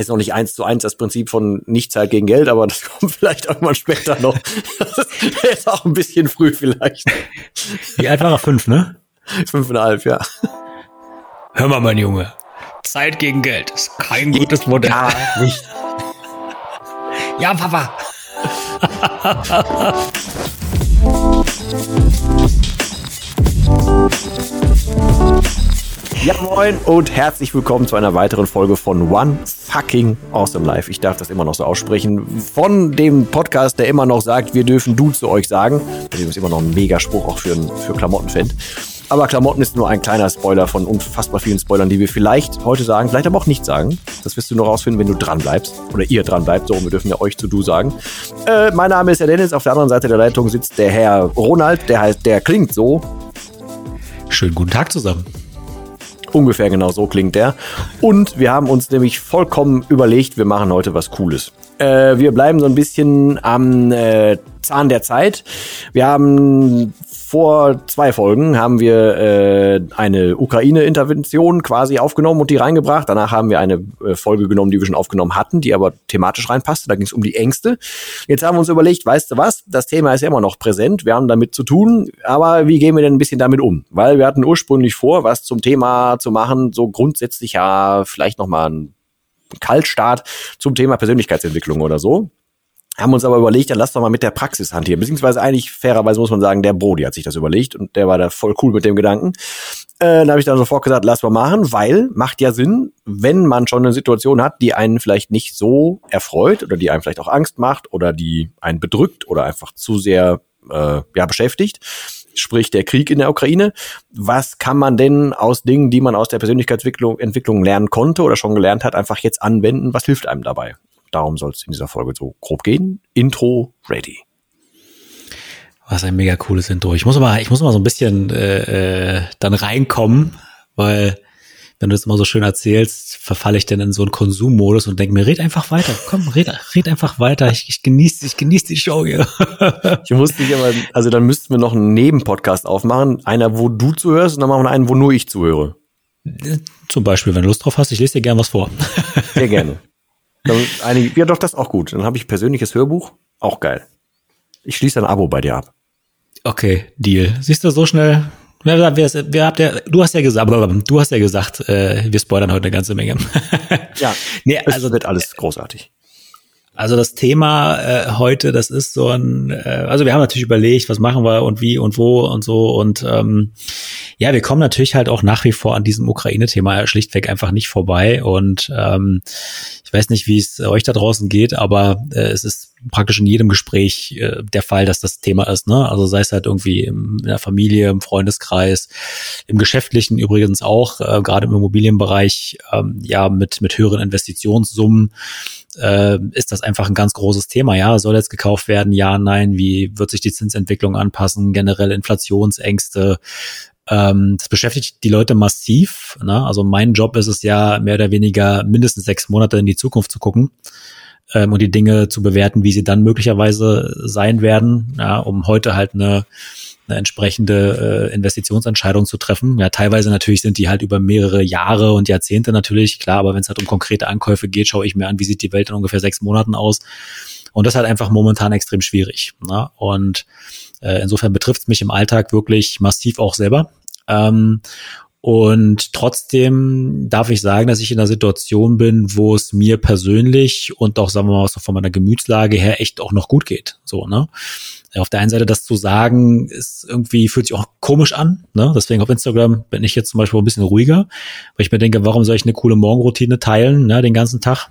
Ist noch nicht eins zu eins das Prinzip von Nichtzeit gegen Geld, aber das kommt vielleicht irgendwann später noch. Das ist auch ein bisschen früh vielleicht. Wie alt war er? Fünf, ne? Fünfeinhalb, ja. Hör mal, mein Junge. Zeit gegen Geld ist kein gutes Modell. Ja, nicht. Ja, Papa. Ja, moin und herzlich willkommen zu einer weiteren Folge von One Fucking Awesome Life. Ich darf das immer noch so aussprechen. Von dem Podcast, der immer noch sagt, wir dürfen du zu euch sagen. Das ist immer noch ein Megaspruch auch für, für Klamottenfan. Aber Klamotten ist nur ein kleiner Spoiler von unfassbar vielen Spoilern, die wir vielleicht heute sagen, vielleicht aber auch nicht sagen. Das wirst du nur rausfinden, wenn du dran bleibst. Oder ihr dran bleibt. So, wir dürfen ja euch zu du sagen. Äh, mein Name ist der Dennis. Auf der anderen Seite der Leitung sitzt der Herr Ronald. Der heißt, der klingt so. Schönen guten Tag zusammen. Ungefähr genau so klingt der. Und wir haben uns nämlich vollkommen überlegt, wir machen heute was Cooles. Äh, wir bleiben so ein bisschen am äh, Zahn der Zeit. Wir haben vor zwei Folgen haben wir äh, eine Ukraine-Intervention quasi aufgenommen und die reingebracht. Danach haben wir eine äh, Folge genommen, die wir schon aufgenommen hatten, die aber thematisch reinpasste. Da ging es um die Ängste. Jetzt haben wir uns überlegt, weißt du was, das Thema ist ja immer noch präsent, wir haben damit zu tun, aber wie gehen wir denn ein bisschen damit um? Weil wir hatten ursprünglich vor, was zum Thema zu machen, so grundsätzlich ja vielleicht nochmal ein Kaltstart zum Thema Persönlichkeitsentwicklung oder so haben uns aber überlegt, dann lass doch mal mit der Praxis hantieren. Beziehungsweise eigentlich fairerweise muss man sagen, der Brody hat sich das überlegt und der war da voll cool mit dem Gedanken. Äh, da habe ich dann sofort gesagt, lass mal machen, weil macht ja Sinn, wenn man schon eine Situation hat, die einen vielleicht nicht so erfreut oder die einem vielleicht auch Angst macht oder die einen bedrückt oder einfach zu sehr äh, ja, beschäftigt sprich der Krieg in der Ukraine. Was kann man denn aus Dingen, die man aus der Persönlichkeitsentwicklung Entwicklung lernen konnte oder schon gelernt hat, einfach jetzt anwenden? Was hilft einem dabei? Darum soll es in dieser Folge so grob gehen. Intro ready. Was ein mega cooles Intro. Ich muss aber, ich muss mal so ein bisschen äh, äh, dann reinkommen, weil wenn du das immer so schön erzählst, verfalle ich dann in so einen Konsummodus und denke mir, red einfach weiter. Komm, red, red einfach weiter. Ich, ich genieße ich genieß die Show hier. ich muss dich aber, also dann müssten wir noch einen Nebenpodcast aufmachen. Einer, wo du zuhörst und dann machen wir einen, wo nur ich zuhöre. Zum Beispiel, wenn du Lust drauf hast, ich lese dir gern was vor. Sehr gerne. Einige, ja, doch, das ist auch gut. Dann habe ich persönliches Hörbuch. Auch geil. Ich schließe ein Abo bei dir ab. Okay, Deal. Siehst du, so schnell. Wer, wer, wer habt ja, du hast ja gesagt, du hast ja gesagt, äh, wir spoilern heute eine ganze Menge. ja, nee, also wird alles großartig. Also das Thema äh, heute, das ist so ein, äh, also wir haben natürlich überlegt, was machen wir und wie und wo und so und ähm, ja, wir kommen natürlich halt auch nach wie vor an diesem Ukraine-Thema schlichtweg einfach nicht vorbei und ähm, ich weiß nicht, wie es euch da draußen geht, aber äh, es ist praktisch in jedem Gespräch äh, der Fall, dass das Thema ist. Ne? Also sei es halt irgendwie im, in der Familie, im Freundeskreis, im Geschäftlichen übrigens auch, äh, gerade im Immobilienbereich, ähm, ja mit mit höheren Investitionssummen äh, ist das einfach ein ganz großes Thema. Ja, soll jetzt gekauft werden? Ja, nein. Wie wird sich die Zinsentwicklung anpassen? Generell Inflationsängste. Ähm, das beschäftigt die Leute massiv. Ne? Also mein Job ist es ja mehr oder weniger mindestens sechs Monate in die Zukunft zu gucken ähm, und die Dinge zu bewerten, wie sie dann möglicherweise sein werden, ja, um heute halt eine eine entsprechende äh, Investitionsentscheidung zu treffen. Ja, teilweise natürlich sind die halt über mehrere Jahre und Jahrzehnte natürlich, klar, aber wenn es halt um konkrete Ankäufe geht, schaue ich mir an, wie sieht die Welt in ungefähr sechs Monaten aus. Und das ist halt einfach momentan extrem schwierig. Ne? Und äh, insofern betrifft es mich im Alltag wirklich massiv auch selber. Ähm, und trotzdem darf ich sagen, dass ich in einer Situation bin, wo es mir persönlich und auch, sagen wir mal, so von meiner Gemütslage her echt auch noch gut geht. So, ne? auf der einen Seite das zu sagen, ist irgendwie, fühlt sich auch komisch an. Ne? Deswegen auf Instagram bin ich jetzt zum Beispiel ein bisschen ruhiger, weil ich mir denke, warum soll ich eine coole Morgenroutine teilen, ne, den ganzen Tag?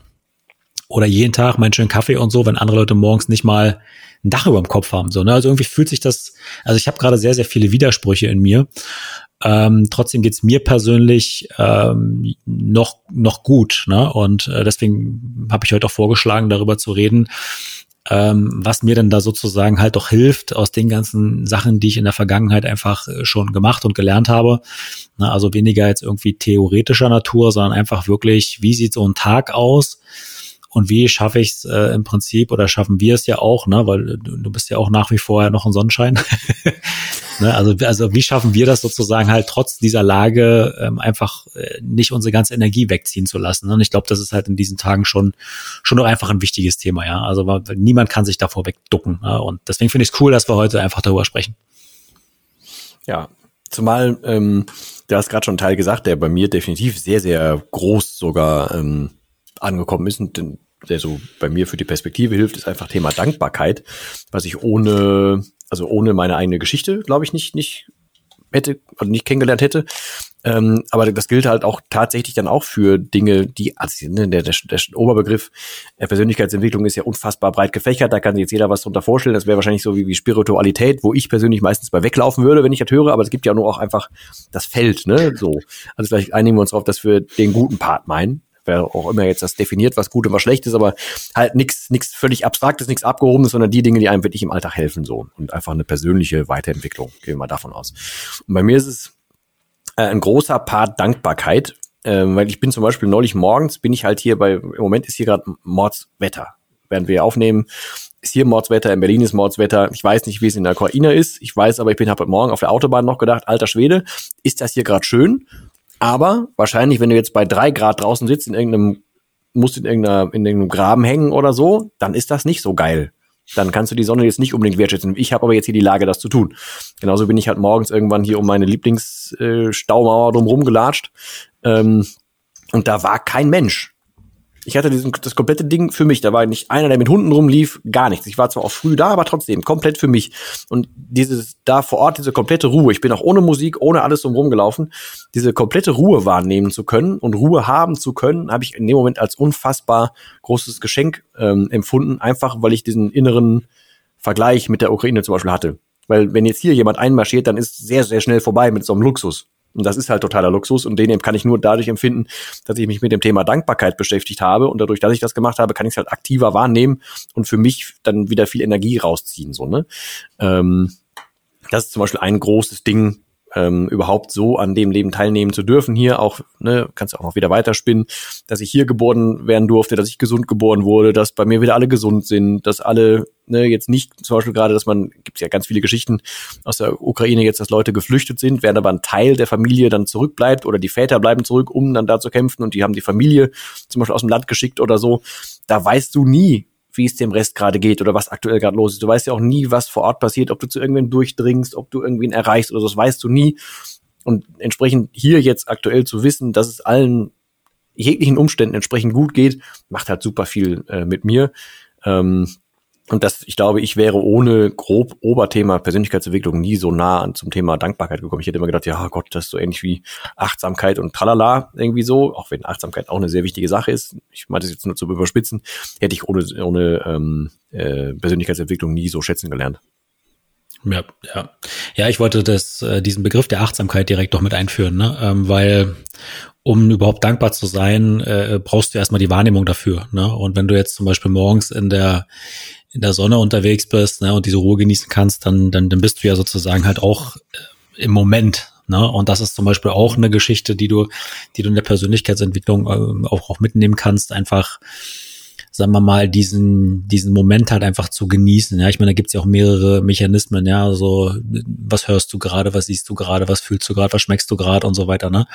Oder jeden Tag meinen schönen Kaffee und so, wenn andere Leute morgens nicht mal ein Dach über dem Kopf haben. So, ne? Also irgendwie fühlt sich das, also ich habe gerade sehr, sehr viele Widersprüche in mir. Ähm, trotzdem geht's mir persönlich ähm, noch, noch gut. Ne? Und äh, deswegen habe ich heute auch vorgeschlagen, darüber zu reden, ähm, was mir dann da sozusagen halt auch hilft aus den ganzen Sachen, die ich in der Vergangenheit einfach äh, schon gemacht und gelernt habe. Na, also weniger jetzt irgendwie theoretischer Natur, sondern einfach wirklich, wie sieht so ein Tag aus? Und wie schaffe ich es äh, im Prinzip oder schaffen wir es ja auch, ne, weil du, du bist ja auch nach wie vor ja noch ein Sonnenschein. ne, also, also wie schaffen wir das sozusagen halt trotz dieser Lage ähm, einfach äh, nicht unsere ganze Energie wegziehen zu lassen. Ne? Und ich glaube, das ist halt in diesen Tagen schon schon noch einfach ein wichtiges Thema, ja. Also weil niemand kann sich davor wegducken. Ne? Und deswegen finde ich es cool, dass wir heute einfach darüber sprechen. Ja, zumal ähm, du hast gerade schon einen Teil gesagt, der bei mir definitiv sehr, sehr groß sogar ähm, angekommen ist und der so bei mir für die Perspektive hilft, ist einfach Thema Dankbarkeit, was ich ohne, also ohne meine eigene Geschichte, glaube ich, nicht, nicht hätte, also nicht kennengelernt hätte. Ähm, aber das gilt halt auch tatsächlich dann auch für Dinge, die, also ne, der, der, der Oberbegriff der Persönlichkeitsentwicklung ist ja unfassbar breit gefächert, da kann sich jetzt jeder was drunter vorstellen. Das wäre wahrscheinlich so wie, wie Spiritualität, wo ich persönlich meistens bei weglaufen würde, wenn ich das höre, aber es gibt ja nur auch einfach das Feld, ne? So. Also vielleicht einigen wir uns darauf, dass wir den guten Part meinen wer auch immer jetzt das definiert, was gut und was schlecht ist, aber halt nichts nichts völlig abstraktes, nichts abgehobenes, sondern die Dinge, die einem wirklich im Alltag helfen so und einfach eine persönliche Weiterentwicklung, gehen wir mal davon aus. Und bei mir ist es äh, ein großer Part Dankbarkeit, äh, weil ich bin zum Beispiel neulich morgens, bin ich halt hier bei, im Moment ist hier gerade Mordswetter, während wir aufnehmen, ist hier Mordswetter, in Berlin ist Mordswetter. Ich weiß nicht, wie es in der Ukraine ist. Ich weiß aber, ich bin heute Morgen auf der Autobahn noch gedacht, alter Schwede, ist das hier gerade schön? Aber wahrscheinlich, wenn du jetzt bei drei Grad draußen sitzt, in irgendeinem, musst in irgendeiner, in irgendeinem Graben hängen oder so, dann ist das nicht so geil dann kannst du die Sonne jetzt nicht unbedingt wertschätzen. Ich habe aber jetzt hier die Lage, das zu tun. Genauso bin ich halt morgens irgendwann hier um meine Lieblingsstaumauer äh, drumherum gelatscht. Ähm, und da war kein Mensch. Ich hatte diesen, das komplette Ding für mich. Da war nicht einer, der mit Hunden rumlief, gar nichts. Ich war zwar auch früh da, aber trotzdem komplett für mich. Und dieses da vor Ort, diese komplette Ruhe. Ich bin auch ohne Musik, ohne alles drumherum gelaufen. Diese komplette Ruhe wahrnehmen zu können und Ruhe haben zu können, habe ich in dem Moment als unfassbar großes Geschenk ähm, empfunden. Einfach, weil ich diesen inneren Vergleich mit der Ukraine zum Beispiel hatte. Weil wenn jetzt hier jemand einmarschiert, dann ist sehr, sehr schnell vorbei mit so einem Luxus. Und das ist halt totaler Luxus und den kann ich nur dadurch empfinden, dass ich mich mit dem Thema Dankbarkeit beschäftigt habe und dadurch, dass ich das gemacht habe, kann ich es halt aktiver wahrnehmen und für mich dann wieder viel Energie rausziehen. So, ne? Ähm, das ist zum Beispiel ein großes Ding, ähm, überhaupt so an dem Leben teilnehmen zu dürfen hier auch, ne, kannst du auch noch wieder weiterspinnen, dass ich hier geboren werden durfte, dass ich gesund geboren wurde, dass bei mir wieder alle gesund sind, dass alle, ne, jetzt nicht zum Beispiel gerade, dass man, gibt ja ganz viele Geschichten aus der Ukraine jetzt, dass Leute geflüchtet sind, während aber ein Teil der Familie dann zurückbleibt oder die Väter bleiben zurück, um dann da zu kämpfen und die haben die Familie zum Beispiel aus dem Land geschickt oder so. Da weißt du nie, wie es dem Rest gerade geht oder was aktuell gerade los ist. Du weißt ja auch nie, was vor Ort passiert, ob du zu irgendwen durchdringst, ob du irgendwen erreichst oder so, das weißt du nie. Und entsprechend hier jetzt aktuell zu wissen, dass es allen jeglichen Umständen entsprechend gut geht, macht halt super viel äh, mit mir. Ähm, und das, ich glaube, ich wäre ohne grob Oberthema Persönlichkeitsentwicklung nie so nah an zum Thema Dankbarkeit gekommen. Ich hätte immer gedacht, ja Gott, das ist so ähnlich wie Achtsamkeit und tralala irgendwie so, auch wenn Achtsamkeit auch eine sehr wichtige Sache ist. Ich meinte es jetzt nur zu überspitzen, hätte ich ohne, ohne ähm, äh, Persönlichkeitsentwicklung nie so schätzen gelernt. Ja, ja. Ja, ich wollte das, äh, diesen Begriff der Achtsamkeit direkt doch mit einführen, ne? Ähm, weil um überhaupt dankbar zu sein, äh, brauchst du erstmal die Wahrnehmung dafür. Ne? Und wenn du jetzt zum Beispiel morgens in der in der Sonne unterwegs bist ne, und diese Ruhe genießen kannst, dann, dann, dann bist du ja sozusagen halt auch äh, im Moment. Ne? Und das ist zum Beispiel auch eine Geschichte, die du, die du in der Persönlichkeitsentwicklung äh, auch, auch mitnehmen kannst, einfach sagen wir mal, diesen, diesen Moment halt einfach zu genießen. Ja, ich meine, da gibt's ja auch mehrere Mechanismen, ja, so, was hörst du gerade, was siehst du gerade, was fühlst du gerade, was schmeckst du gerade und so weiter, ne?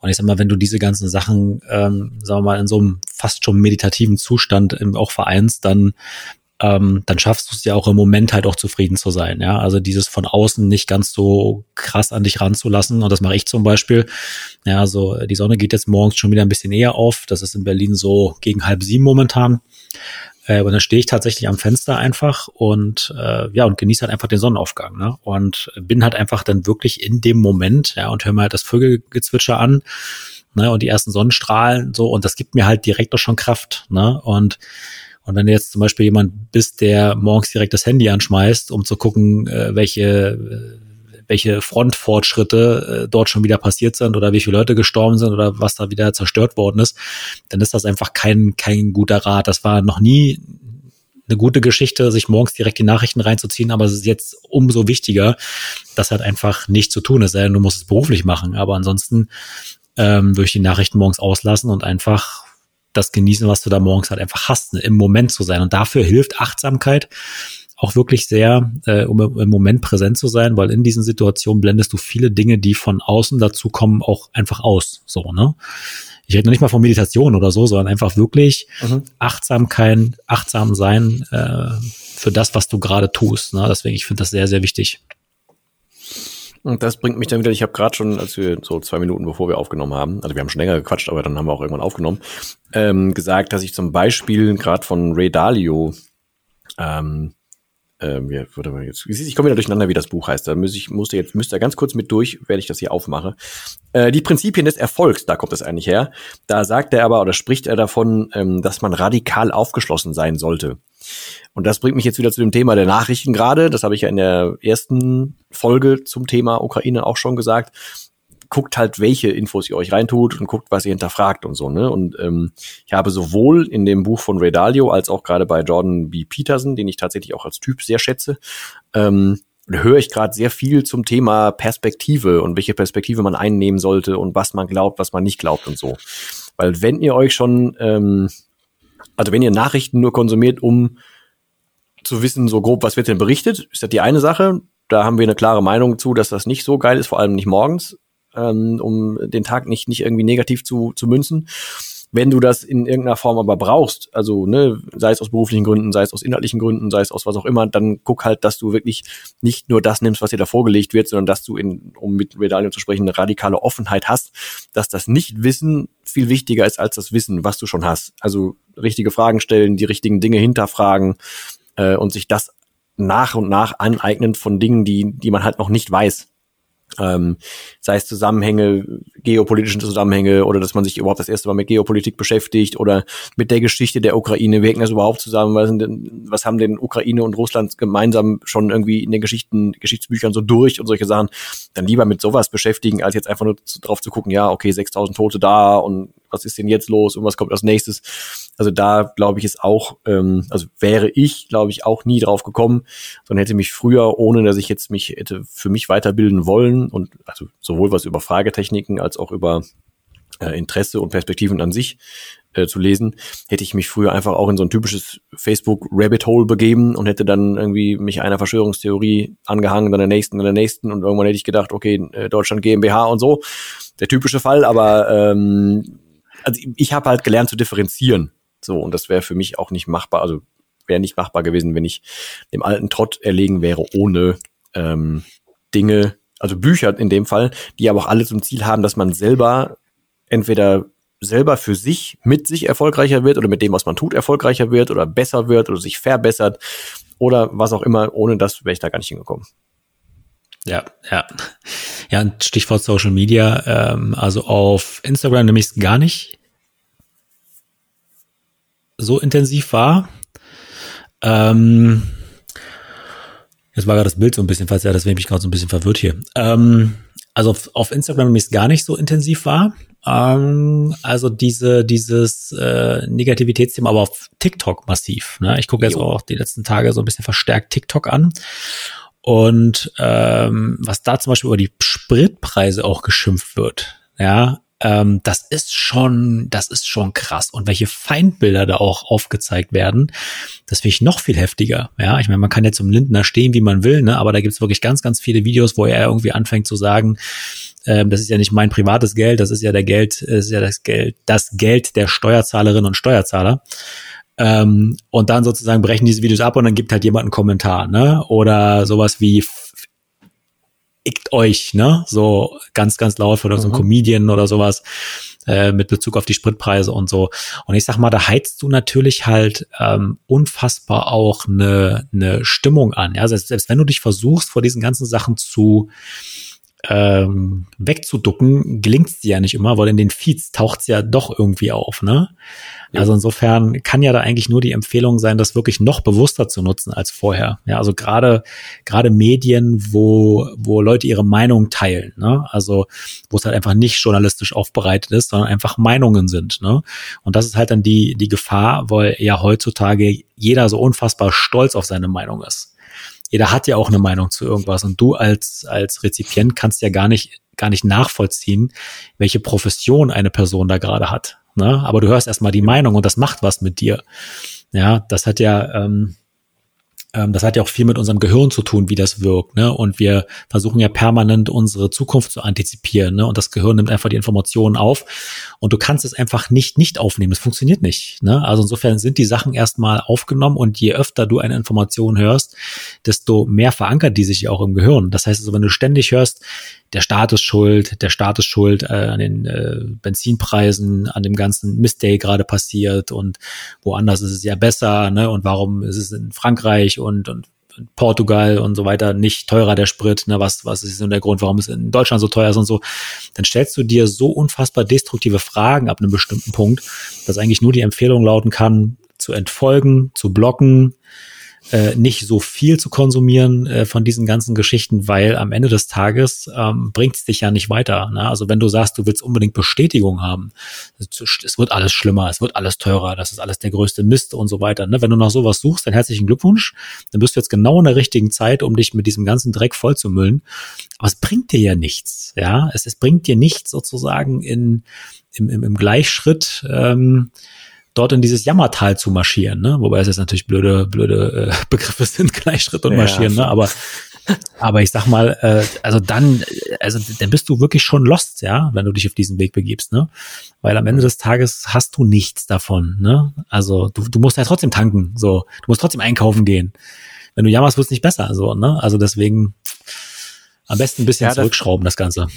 Und ich sag mal, wenn du diese ganzen Sachen, ähm, sagen wir mal, in so einem fast schon meditativen Zustand auch vereinst, dann ähm, dann schaffst du es ja auch im Moment halt auch zufrieden zu sein. Ja, also dieses von außen nicht ganz so krass an dich ranzulassen. Und das mache ich zum Beispiel. Ja, also die Sonne geht jetzt morgens schon wieder ein bisschen eher auf. Das ist in Berlin so gegen halb sieben momentan. Äh, und dann stehe ich tatsächlich am Fenster einfach und äh, ja und genieße halt einfach den Sonnenaufgang. Ne? Und bin halt einfach dann wirklich in dem Moment, ja, und höre mir halt das Vögelgezwitscher an. Ne, und die ersten Sonnenstrahlen so und das gibt mir halt direkt auch schon Kraft. Ne? Und und wenn du jetzt zum Beispiel jemand bist, der morgens direkt das Handy anschmeißt, um zu gucken, äh, welche, äh, welche Frontfortschritte äh, dort schon wieder passiert sind oder wie viele Leute gestorben sind oder was da wieder zerstört worden ist, dann ist das einfach kein, kein guter Rat. Das war noch nie eine gute Geschichte, sich morgens direkt die Nachrichten reinzuziehen, aber es ist jetzt umso wichtiger, das halt einfach nicht zu tun. Es sei denn, du musst es beruflich machen, aber ansonsten ähm, würde ich die Nachrichten morgens auslassen und einfach das genießen, was du da morgens halt einfach hast, ne? im Moment zu sein. Und dafür hilft Achtsamkeit auch wirklich sehr, äh, um im Moment präsent zu sein, weil in diesen Situationen blendest du viele Dinge, die von außen dazu kommen, auch einfach aus. So, ne? Ich rede noch nicht mal von Meditation oder so, sondern einfach wirklich mhm. Achtsamkeit, achtsam sein äh, für das, was du gerade tust. Ne? Deswegen, ich finde das sehr, sehr wichtig. Und das bringt mich dann wieder, ich habe gerade schon, als wir so zwei Minuten bevor wir aufgenommen haben, also wir haben schon länger gequatscht, aber dann haben wir auch irgendwann aufgenommen, ähm, gesagt, dass ich zum Beispiel gerade von Ray Dalio ähm, ähm, ja, warte mal jetzt, ich komme wieder durcheinander, wie das Buch heißt. Da muss ich, musste jetzt, müsste ganz kurz mit durch, werde ich das hier aufmache. Äh, die Prinzipien des Erfolgs, da kommt es eigentlich her. Da sagt er aber oder spricht er davon, ähm, dass man radikal aufgeschlossen sein sollte. Und das bringt mich jetzt wieder zu dem Thema der Nachrichten gerade. Das habe ich ja in der ersten Folge zum Thema Ukraine auch schon gesagt guckt halt, welche Infos ihr euch reintut und guckt, was ihr hinterfragt und so, ne? Und ähm, ich habe sowohl in dem Buch von Ray Dalio als auch gerade bei Jordan B. Peterson, den ich tatsächlich auch als Typ sehr schätze, ähm, höre ich gerade sehr viel zum Thema Perspektive und welche Perspektive man einnehmen sollte und was man glaubt, was man nicht glaubt und so. Weil wenn ihr euch schon, ähm, also wenn ihr Nachrichten nur konsumiert, um zu wissen, so grob, was wird denn berichtet, ist das die eine Sache. Da haben wir eine klare Meinung zu, dass das nicht so geil ist, vor allem nicht morgens ähm, um den Tag nicht, nicht irgendwie negativ zu, zu münzen. Wenn du das in irgendeiner Form aber brauchst, also ne, sei es aus beruflichen Gründen, sei es aus inhaltlichen Gründen, sei es aus was auch immer, dann guck halt, dass du wirklich nicht nur das nimmst, was dir da vorgelegt wird, sondern dass du in, um mit Medallion zu sprechen, eine radikale Offenheit hast, dass das Nicht-Wissen viel wichtiger ist als das Wissen, was du schon hast. Also richtige Fragen stellen, die richtigen Dinge hinterfragen äh, und sich das nach und nach aneignen von Dingen, die, die man halt noch nicht weiß ähm, sei es Zusammenhänge, geopolitische Zusammenhänge oder dass man sich überhaupt das erste Mal mit Geopolitik beschäftigt oder mit der Geschichte der Ukraine. Wie hängt das überhaupt zusammen? Was, denn, was haben denn Ukraine und Russland gemeinsam schon irgendwie in den Geschichten, Geschichtsbüchern so durch und solche Sachen? Dann lieber mit sowas beschäftigen, als jetzt einfach nur drauf zu gucken, ja, okay, 6000 Tote da und was ist denn jetzt los und was kommt als nächstes? Also da glaube ich ist auch, ähm, also wäre ich, glaube ich, auch nie drauf gekommen, sondern hätte mich früher, ohne dass ich jetzt mich hätte für mich weiterbilden wollen und also sowohl was über Fragetechniken als auch über äh, Interesse und Perspektiven an sich äh, zu lesen, hätte ich mich früher einfach auch in so ein typisches Facebook Rabbit Hole begeben und hätte dann irgendwie mich einer Verschwörungstheorie angehangen, dann der nächsten, dann der nächsten und irgendwann hätte ich gedacht, okay, äh, Deutschland GmbH und so, der typische Fall, aber ähm, also ich habe halt gelernt zu differenzieren. So, und das wäre für mich auch nicht machbar, also wäre nicht machbar gewesen, wenn ich dem alten Trott erlegen wäre, ohne ähm, Dinge, also Bücher in dem Fall, die aber auch alle zum Ziel haben, dass man selber entweder selber für sich mit sich erfolgreicher wird oder mit dem, was man tut, erfolgreicher wird oder besser wird oder sich verbessert oder was auch immer. Ohne das wäre ich da gar nicht hingekommen. Ja, ja. Ja, ein Stichwort Social Media. Ähm, also auf Instagram nämlich gar nicht so intensiv war. Ähm, jetzt war gerade das Bild so ein bisschen, falls ja, das wäre mich gerade so ein bisschen verwirrt hier. Ähm, also auf, auf Instagram nämlich gar nicht so intensiv war. Ähm, also diese, dieses äh, Negativitätsthema, aber auf TikTok massiv. Ne? Ich gucke jetzt auch die letzten Tage so ein bisschen verstärkt TikTok an. Und ähm, was da zum Beispiel über die Spritpreise auch geschimpft wird, ja, ähm, das ist schon, das ist schon krass. Und welche Feindbilder da auch aufgezeigt werden, das finde ich noch viel heftiger. Ja, ich meine, man kann jetzt zum Lindner stehen, wie man will, ne? aber da gibt's wirklich ganz, ganz viele Videos, wo er irgendwie anfängt zu sagen, ähm, das ist ja nicht mein privates Geld, das ist ja der Geld, ist ja das Geld, das Geld der Steuerzahlerinnen und Steuerzahler. Ähm, und dann sozusagen brechen diese Videos ab und dann gibt halt jemand einen Kommentar, ne? Oder sowas wie ickt euch, ne? So ganz, ganz laut oder so ein mhm. Comedian oder sowas äh, mit Bezug auf die Spritpreise und so. Und ich sag mal, da heizt du natürlich halt ähm, unfassbar auch eine, eine Stimmung an. Ja, selbst, selbst wenn du dich versuchst, vor diesen ganzen Sachen zu ähm, wegzuducken, gelingt's dir ja nicht immer, weil in den Feeds taucht's ja doch irgendwie auf, ne? Ja. Also insofern kann ja da eigentlich nur die Empfehlung sein, das wirklich noch bewusster zu nutzen als vorher. Ja, also gerade gerade Medien, wo wo Leute ihre Meinung teilen, ne? Also wo es halt einfach nicht journalistisch aufbereitet ist, sondern einfach Meinungen sind, ne? Und das ist halt dann die die Gefahr, weil ja heutzutage jeder so unfassbar stolz auf seine Meinung ist jeder hat ja auch eine Meinung zu irgendwas und du als, als Rezipient kannst ja gar nicht, gar nicht nachvollziehen, welche Profession eine Person da gerade hat. ne? aber du hörst erstmal die Meinung und das macht was mit dir. Ja, das hat ja, ähm, das hat ja auch viel mit unserem Gehirn zu tun, wie das wirkt. Ne? Und wir versuchen ja permanent unsere Zukunft zu antizipieren. Ne? Und das Gehirn nimmt einfach die Informationen auf. Und du kannst es einfach nicht nicht aufnehmen. Das funktioniert nicht. Ne? Also insofern sind die Sachen erstmal aufgenommen. Und je öfter du eine Information hörst, desto mehr verankert die sich ja auch im Gehirn. Das heißt also, wenn du ständig hörst, der Staat ist schuld, der Staat ist schuld äh, an den äh, Benzinpreisen, an dem ganzen Mist, der gerade passiert und woanders ist es ja besser, ne? Und warum ist es in Frankreich und, und Portugal und so weiter nicht teurer der Sprit, ne, was, was ist der Grund, warum es in Deutschland so teuer ist und so, dann stellst du dir so unfassbar destruktive Fragen ab einem bestimmten Punkt, dass eigentlich nur die Empfehlung lauten kann, zu entfolgen, zu blocken, äh, nicht so viel zu konsumieren äh, von diesen ganzen Geschichten, weil am Ende des Tages ähm, bringt es dich ja nicht weiter. Ne? Also wenn du sagst, du willst unbedingt Bestätigung haben, es wird alles schlimmer, es wird alles teurer, das ist alles der größte Mist und so weiter. Ne? Wenn du nach sowas suchst, dann herzlichen Glückwunsch. Dann bist du jetzt genau in der richtigen Zeit, um dich mit diesem ganzen Dreck vollzumüllen. Aber es bringt dir ja nichts. Ja, es, es bringt dir nichts sozusagen in im, im, im Gleichschritt. Ähm, dort in dieses Jammertal zu marschieren, ne? Wobei es jetzt natürlich blöde, blöde äh, Begriffe sind, Gleichschritt und marschieren, ja, ne? Aber aber ich sag mal, äh, also dann, also dann bist du wirklich schon lost, ja, wenn du dich auf diesen Weg begibst, ne? Weil am Ende des Tages hast du nichts davon, ne? Also du, du musst ja trotzdem tanken, so, du musst trotzdem einkaufen gehen. Wenn du jammerst, wird es nicht besser, so, ne? Also deswegen am besten ein bisschen ja, zurückschrauben, das Ganze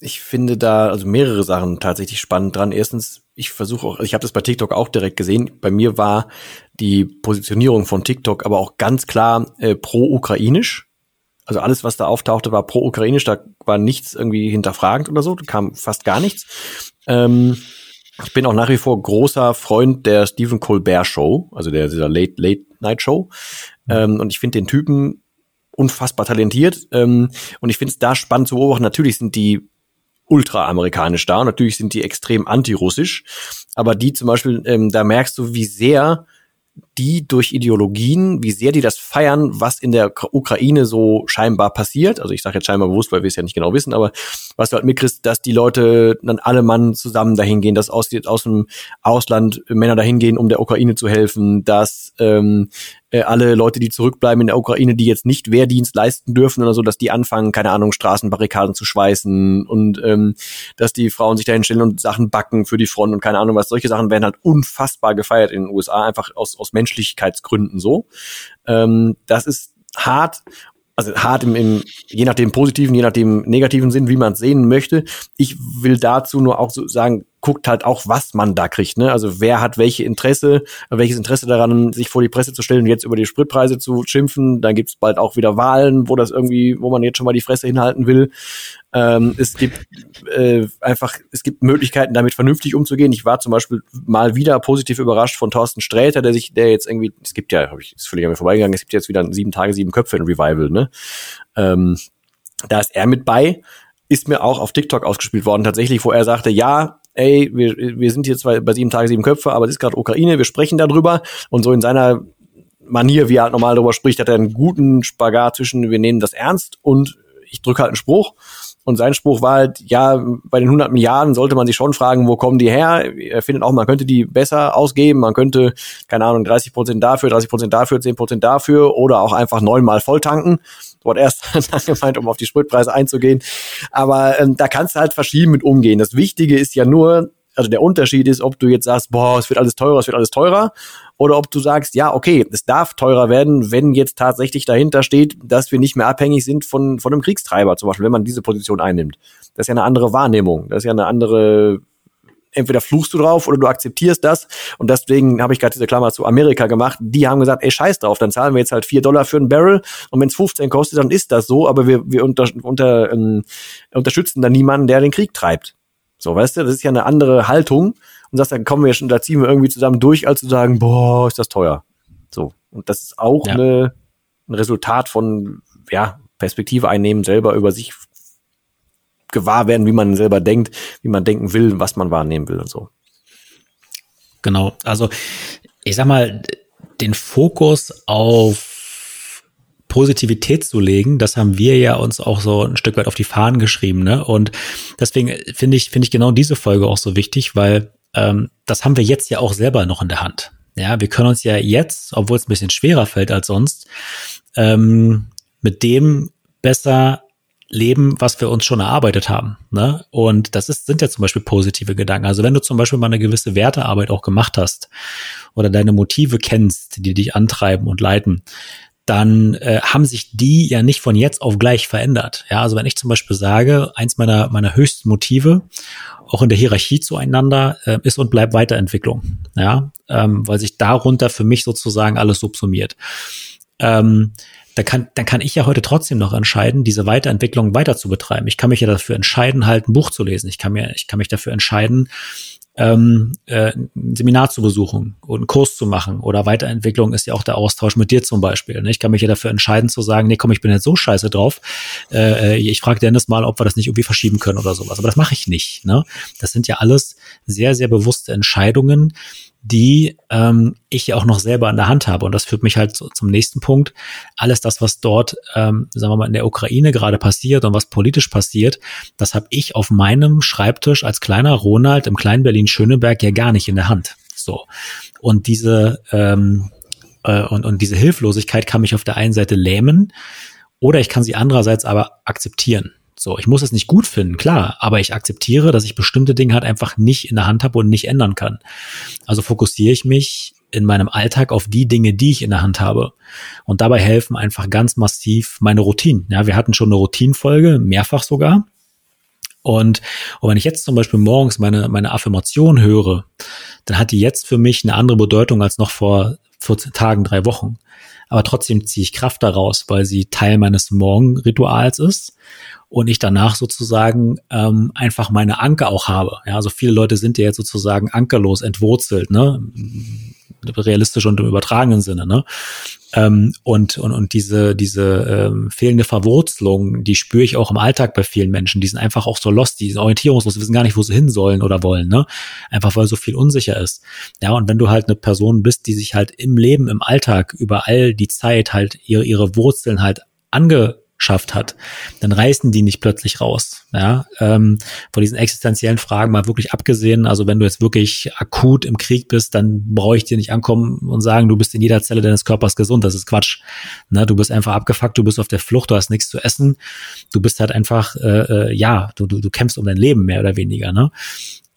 ich finde da also mehrere Sachen tatsächlich spannend dran. Erstens, ich versuche auch, ich habe das bei TikTok auch direkt gesehen. Bei mir war die Positionierung von TikTok aber auch ganz klar äh, pro-ukrainisch. Also alles, was da auftauchte, war pro-ukrainisch. Da war nichts irgendwie hinterfragend oder so. Da kam fast gar nichts. Ähm, ich bin auch nach wie vor großer Freund der Stephen Colbert Show, also der dieser Late Late Night Show. Ähm, und ich finde den Typen unfassbar talentiert. Ähm, und ich finde es da spannend zu beobachten. Natürlich sind die ultra-amerikanisch da. Natürlich sind die extrem antirussisch. Aber die zum Beispiel, ähm, da merkst du, wie sehr die durch Ideologien, wie sehr die das feiern, was in der Ukraine so scheinbar passiert. Also ich sage jetzt scheinbar bewusst, weil wir es ja nicht genau wissen, aber was du halt mitkriegst, dass die Leute dann alle Mann zusammen dahin gehen, dass aus, aus dem Ausland Männer dahin gehen, um der Ukraine zu helfen, dass ähm, äh, alle Leute, die zurückbleiben in der Ukraine, die jetzt nicht Wehrdienst leisten dürfen oder so, dass die anfangen, keine Ahnung, Straßenbarrikaden zu schweißen und ähm, dass die Frauen sich dahin stellen und Sachen backen für die Front und keine Ahnung was. Solche Sachen werden halt unfassbar gefeiert in den USA, einfach aus, aus Menschlichkeitsgründen so. Ähm, das ist hart also hart im, im, je nachdem positiven, je nachdem negativen Sinn, wie man es sehen möchte. Ich will dazu nur auch so sagen, guckt halt auch, was man da kriegt. Ne? Also wer hat welche Interesse, welches Interesse daran, sich vor die Presse zu stellen und jetzt über die Spritpreise zu schimpfen. Dann gibt's bald auch wieder Wahlen, wo das irgendwie, wo man jetzt schon mal die Fresse hinhalten will. Ähm, es gibt äh, einfach, es gibt Möglichkeiten, damit vernünftig umzugehen. Ich war zum Beispiel mal wieder positiv überrascht von Thorsten Sträter, der sich, der jetzt irgendwie, es gibt ja, habe ich, ist völlig an mir vorbeigegangen, es gibt jetzt wieder sieben Tage, sieben Köpfe in Revival, ne? Ähm, da ist er mit bei, ist mir auch auf TikTok ausgespielt worden, tatsächlich, wo er sagte, ja, ey, wir, wir sind zwar bei sieben Tage, sieben Köpfe, aber es ist gerade Ukraine, wir sprechen darüber. Und so in seiner Manier, wie er halt normal darüber spricht, hat er einen guten Spagat zwischen, wir nehmen das ernst und ich drücke halt einen Spruch. Und sein Spruch war halt, ja, bei den 100 Milliarden sollte man sich schon fragen, wo kommen die her? Er findet auch, man könnte die besser ausgeben. Man könnte, keine Ahnung, 30 Prozent dafür, 30 Prozent dafür, 10 Prozent dafür oder auch einfach neunmal voll tanken. Dort erst dann gemeint, um auf die Spritpreise einzugehen. Aber ähm, da kannst du halt verschieden mit umgehen. Das Wichtige ist ja nur, also der Unterschied ist, ob du jetzt sagst, boah, es wird alles teurer, es wird alles teurer, oder ob du sagst, ja, okay, es darf teurer werden, wenn jetzt tatsächlich dahinter steht, dass wir nicht mehr abhängig sind von, von einem Kriegstreiber, zum Beispiel, wenn man diese Position einnimmt. Das ist ja eine andere Wahrnehmung, das ist ja eine andere entweder fluchst du drauf oder du akzeptierst das. Und deswegen habe ich gerade diese Klammer zu Amerika gemacht. Die haben gesagt, ey, scheiß drauf, dann zahlen wir jetzt halt vier Dollar für einen Barrel. Und wenn es 15 kostet, dann ist das so. Aber wir, wir unter, unter, ähm, unterstützen dann niemanden, der den Krieg treibt. So, weißt du, das ist ja eine andere Haltung. Und sagst, dann kommen wir schon, da ziehen wir irgendwie zusammen durch, als zu sagen, boah, ist das teuer. So. Und das ist auch ja. eine, ein Resultat von, ja, Perspektive einnehmen, selber über sich gewahr werden, wie man selber denkt, wie man denken will, was man wahrnehmen will und so. Genau. Also, ich sag mal, den Fokus auf Positivität zu legen, das haben wir ja uns auch so ein Stück weit auf die Fahnen geschrieben, ne? Und deswegen finde ich, finde ich genau diese Folge auch so wichtig, weil ähm, das haben wir jetzt ja auch selber noch in der Hand. Ja, wir können uns ja jetzt, obwohl es ein bisschen schwerer fällt als sonst, ähm, mit dem besser leben, was wir uns schon erarbeitet haben. Ne? Und das ist, sind ja zum Beispiel positive Gedanken. Also wenn du zum Beispiel mal eine gewisse Wertearbeit auch gemacht hast oder deine Motive kennst, die dich antreiben und leiten, dann äh, haben sich die ja nicht von jetzt auf gleich verändert. Ja, also wenn ich zum Beispiel sage, eins meiner, meiner höchsten Motive, auch in der Hierarchie zueinander, äh, ist und bleibt Weiterentwicklung. Ja, ähm, weil sich darunter für mich sozusagen alles subsumiert. Ähm, da kann, dann kann ich ja heute trotzdem noch entscheiden, diese Weiterentwicklung weiter zu betreiben. Ich kann mich ja dafür entscheiden, halt ein Buch zu lesen. Ich kann mir, ich kann mich dafür entscheiden, ähm, äh, ein Seminar zu besuchen und einen Kurs zu machen oder Weiterentwicklung ist ja auch der Austausch mit dir zum Beispiel. Ne? Ich kann mich ja dafür entscheiden zu sagen, nee, komm, ich bin jetzt so scheiße drauf. Äh, äh ich frage Dennis mal, ob wir das nicht irgendwie verschieben können oder sowas. Aber das mache ich nicht. Ne? Das sind ja alles sehr, sehr bewusste Entscheidungen, die ähm, ich ja auch noch selber in der Hand habe. Und das führt mich halt zum nächsten Punkt. Alles das, was dort, ähm, sagen wir mal, in der Ukraine gerade passiert und was politisch passiert, das habe ich auf meinem Schreibtisch als kleiner Ronald im kleinen Berlin-Schöneberg ja gar nicht in der Hand. So. Und diese, ähm, äh, und, und diese Hilflosigkeit kann mich auf der einen Seite lähmen oder ich kann sie andererseits aber akzeptieren. So, ich muss es nicht gut finden, klar, aber ich akzeptiere, dass ich bestimmte Dinge halt einfach nicht in der Hand habe und nicht ändern kann. Also fokussiere ich mich in meinem Alltag auf die Dinge, die ich in der Hand habe. Und dabei helfen einfach ganz massiv meine Routinen. Ja, wir hatten schon eine Routinenfolge, mehrfach sogar. Und, und wenn ich jetzt zum Beispiel morgens meine, meine Affirmation höre, dann hat die jetzt für mich eine andere Bedeutung als noch vor 14 Tagen, drei Wochen. Aber trotzdem ziehe ich Kraft daraus, weil sie Teil meines Morgenrituals ist und ich danach sozusagen ähm, einfach meine Anker auch habe. Ja, also viele Leute sind ja jetzt sozusagen ankerlos entwurzelt, ne? realistisch und im übertragenen Sinne, ne? Ähm, und, und, und diese, diese ähm, fehlende Verwurzelung, die spüre ich auch im Alltag bei vielen Menschen. Die sind einfach auch so lost, die sind orientierungslos, die wissen gar nicht, wo sie hin sollen oder wollen, ne? Einfach weil so viel unsicher ist. Ja, und wenn du halt eine Person bist, die sich halt im Leben, im Alltag über all die Zeit halt ihre, ihre Wurzeln halt ange schafft hat, dann reißen die nicht plötzlich raus. Ja, ähm, von diesen existenziellen Fragen mal wirklich abgesehen. Also wenn du jetzt wirklich akut im Krieg bist, dann brauche ich dir nicht ankommen und sagen, du bist in jeder Zelle deines Körpers gesund. Das ist Quatsch. Ne, du bist einfach abgefuckt, du bist auf der Flucht, du hast nichts zu essen. Du bist halt einfach, äh, äh, ja, du, du, du kämpfst um dein Leben mehr oder weniger. Ne?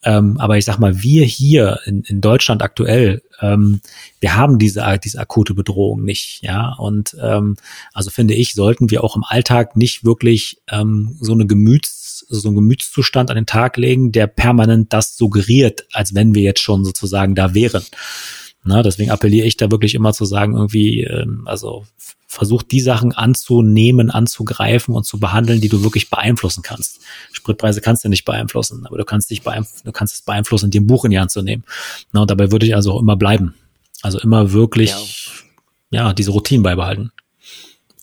Ähm, aber ich sag mal, wir hier in, in Deutschland aktuell, ähm, wir haben diese, diese akute Bedrohung nicht, ja. Und ähm, also finde ich, sollten wir auch im Alltag nicht wirklich ähm, so eine Gemüts, so einen Gemütszustand an den Tag legen, der permanent das suggeriert, als wenn wir jetzt schon sozusagen da wären. Na, deswegen appelliere ich da wirklich immer zu sagen, irgendwie, ähm, also versucht die Sachen anzunehmen, anzugreifen und zu behandeln, die du wirklich beeinflussen kannst. Spritpreise kannst du nicht beeinflussen, aber du kannst dich beeinflussen, du kannst es beeinflussen, dir ein Buch in die Hand zu nehmen. Na, und dabei würde ich also auch immer bleiben. Also immer wirklich, ja, ja diese Routinen beibehalten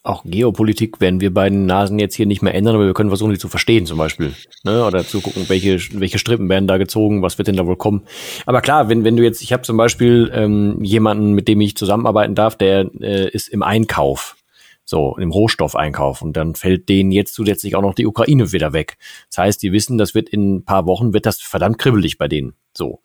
auch Geopolitik werden wir beiden Nasen jetzt hier nicht mehr ändern, aber wir können versuchen, die zu verstehen zum Beispiel. Ne? Oder zu gucken, welche, welche Strippen werden da gezogen, was wird denn da wohl kommen. Aber klar, wenn, wenn du jetzt, ich habe zum Beispiel ähm, jemanden, mit dem ich zusammenarbeiten darf, der äh, ist im Einkauf. So, im Rohstoffeinkauf. Und dann fällt denen jetzt zusätzlich auch noch die Ukraine wieder weg. Das heißt, die wissen, das wird in ein paar Wochen, wird das verdammt kribbelig bei denen. So.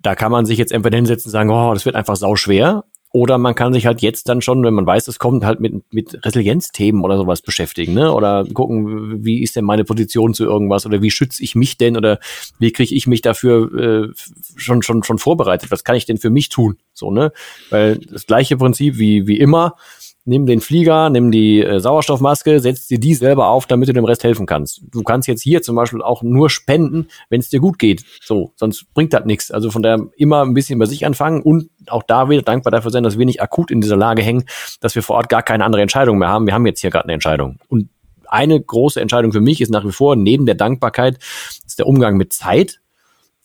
Da kann man sich jetzt entweder hinsetzen und sagen, oh, das wird einfach sau schwer. Oder man kann sich halt jetzt dann schon, wenn man weiß, es kommt, halt mit, mit Resilienzthemen oder sowas beschäftigen, ne? Oder gucken, wie ist denn meine Position zu irgendwas oder wie schütze ich mich denn oder wie kriege ich mich dafür äh, schon, schon, schon vorbereitet? Was kann ich denn für mich tun? So, ne? Weil das gleiche Prinzip wie, wie immer, nimm den Flieger, nimm die äh, Sauerstoffmaske, setz dir die selber auf, damit du dem Rest helfen kannst. Du kannst jetzt hier zum Beispiel auch nur spenden, wenn es dir gut geht. So, sonst bringt das nichts. Also von daher immer ein bisschen bei sich anfangen und auch da wieder dankbar dafür sein, dass wir nicht akut in dieser Lage hängen, dass wir vor Ort gar keine andere Entscheidung mehr haben. Wir haben jetzt hier gerade eine Entscheidung. Und eine große Entscheidung für mich ist nach wie vor, neben der Dankbarkeit, ist der Umgang mit Zeit.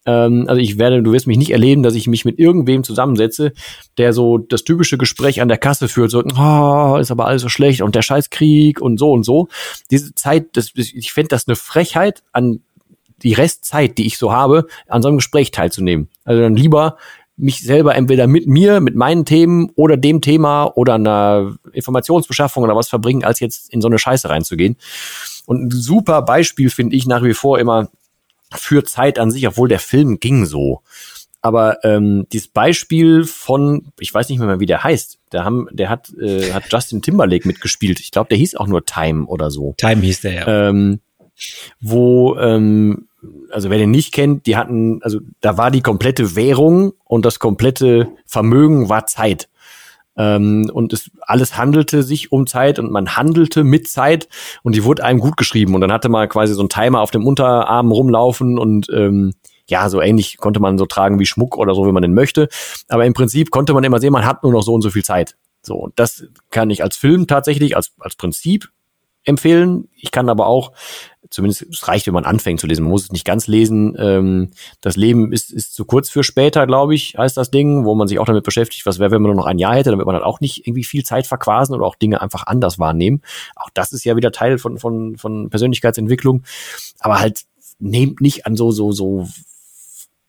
Ähm, also ich werde, du wirst mich nicht erleben, dass ich mich mit irgendwem zusammensetze, der so das typische Gespräch an der Kasse führt, so, oh, ist aber alles so schlecht und der Scheißkrieg und so und so. Diese Zeit, das, ich fände das eine Frechheit an die Restzeit, die ich so habe, an so einem Gespräch teilzunehmen. Also dann lieber mich selber entweder mit mir, mit meinen Themen oder dem Thema oder einer Informationsbeschaffung oder was verbringen, als jetzt in so eine Scheiße reinzugehen. Und ein super Beispiel finde ich nach wie vor immer, für Zeit an sich, obwohl der Film ging so. Aber ähm, dieses Beispiel von, ich weiß nicht mehr, wie der heißt, der, haben, der hat, äh, hat Justin Timberlake mitgespielt. Ich glaube, der hieß auch nur Time oder so. Time hieß der, ja. Ähm, wo, ähm, also wer den nicht kennt, die hatten, also da war die komplette Währung und das komplette Vermögen war Zeit. Ähm, und es alles handelte sich um Zeit und man handelte mit Zeit und die wurde einem gut geschrieben. Und dann hatte man quasi so einen Timer auf dem Unterarm rumlaufen und ähm, ja, so ähnlich konnte man so tragen wie Schmuck oder so, wenn man den möchte. Aber im Prinzip konnte man immer sehen, man hat nur noch so und so viel Zeit. So, und das kann ich als Film tatsächlich, als, als Prinzip empfehlen. Ich kann aber auch, zumindest es reicht, wenn man anfängt zu lesen. Man muss es nicht ganz lesen. Ähm, das Leben ist, ist zu kurz für später, glaube ich, heißt das Ding, wo man sich auch damit beschäftigt, was wäre, wenn man nur noch ein Jahr hätte, damit man dann auch nicht irgendwie viel Zeit verquasen oder auch Dinge einfach anders wahrnehmen. Auch das ist ja wieder Teil von, von, von Persönlichkeitsentwicklung. Aber halt nehmt nicht an so, so, so